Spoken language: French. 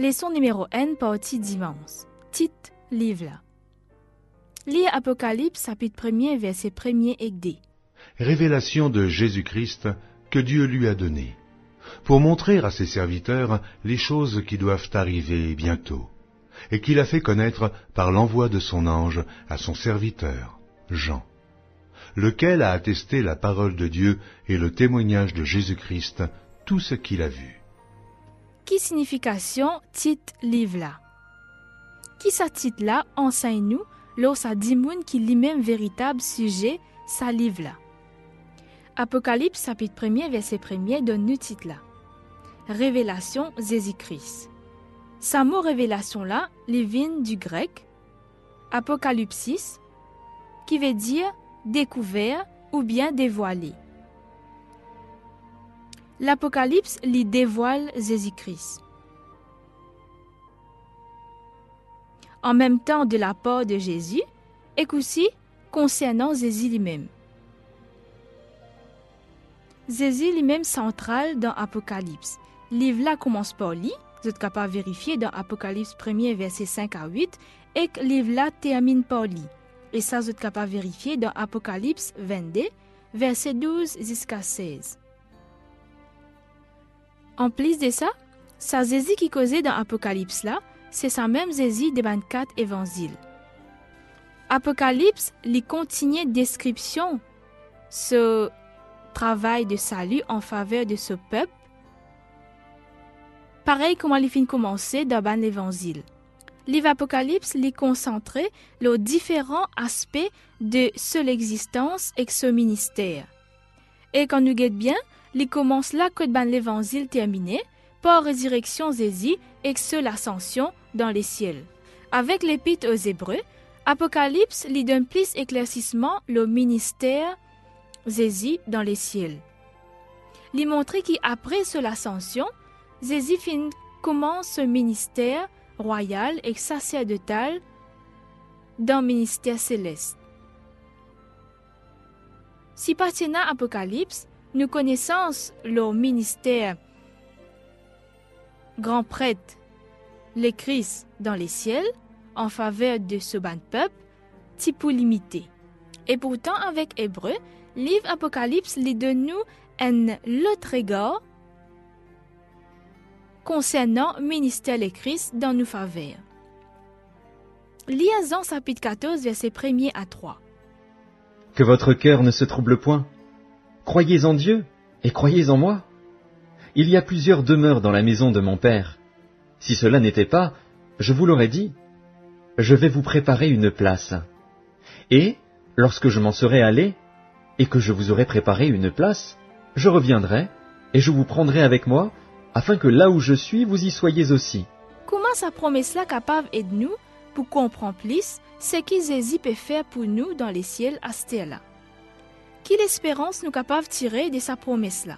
Leçon numéro N, partie dimanche. Titre, livre. Lire Apocalypse, chapitre 1er, verset 1er et 2. Révélation de Jésus-Christ que Dieu lui a donnée, pour montrer à ses serviteurs les choses qui doivent arriver bientôt, et qu'il a fait connaître par l'envoi de son ange à son serviteur, Jean, lequel a attesté la parole de Dieu et le témoignage de Jésus-Christ, tout ce qu'il a vu. Qui signification titre livre là? Qui sa titre là? Enseigne-nous lorsqu'à dit moun qui lui-même véritable sujet sa livre là? Apocalypse chapitre 1er verset 1er donne nous titre là. Révélation Jésus-Christ. Sa mot révélation là, les vient du grec apocalypsis qui veut dire découvert ou bien dévoilé. L'Apocalypse lui dévoile Jésus-Christ. En même temps de la part de Jésus, et aussi concernant Jésus lui-même. Jésus lui-même central dans Apocalypse. Livre là commence par lui, vous êtes capable de vérifier dans Apocalypse 1er verset 5 à 8, et que livre là termine par lui. Et ça, vous êtes capable de vérifier dans Apocalypse 22, verset 12 jusqu'à 16. En plus de ça, sa Jésus qui causait dans Apocalypse là, c'est sa même Jésus des 24 évangiles. Apocalypse lui continue description ce travail de salut en faveur de ce peuple, pareil comme il fin commencer dans l'évangile. Livre Apocalypse lui concentrait les différents aspects de seule existence et ce ministère. Et quand nous guette bien, il commence là que ban l'évangile terminé par résurrection Jésus et ce l'ascension dans les ciels. Avec l'épître aux Hébreux, Apocalypse lui donne plus éclaircissement le ministère Jésus dans les ciels. Lui montrer qu'après ce l'ascension, fin commence ce ministère royal et sacerdotal dans le ministère céleste. Si partenant Apocalypse, nous connaissons le ministère grand prêtre, le Christ dans les ciels, en faveur de ce ban peuple, type limité. Et pourtant, avec Hébreu, livre Apocalypse lui donne nous un autre regard concernant ministère le Christ dans nos faveurs. Liaison chapitre 14, verset 1er à 3. Que votre cœur ne se trouble point. Croyez en Dieu et croyez en moi. Il y a plusieurs demeures dans la maison de mon Père. Si cela n'était pas, je vous l'aurais dit. Je vais vous préparer une place. Et, lorsque je m'en serai allé, et que je vous aurai préparé une place, je reviendrai, et je vous prendrai avec moi, afin que là où je suis, vous y soyez aussi. Comment sa promesse-là capable de nous pour comprendre plus ce que Jésus peut faire pour nous dans les ciels à Quelle espérance nous capable de tirer de sa promesse-là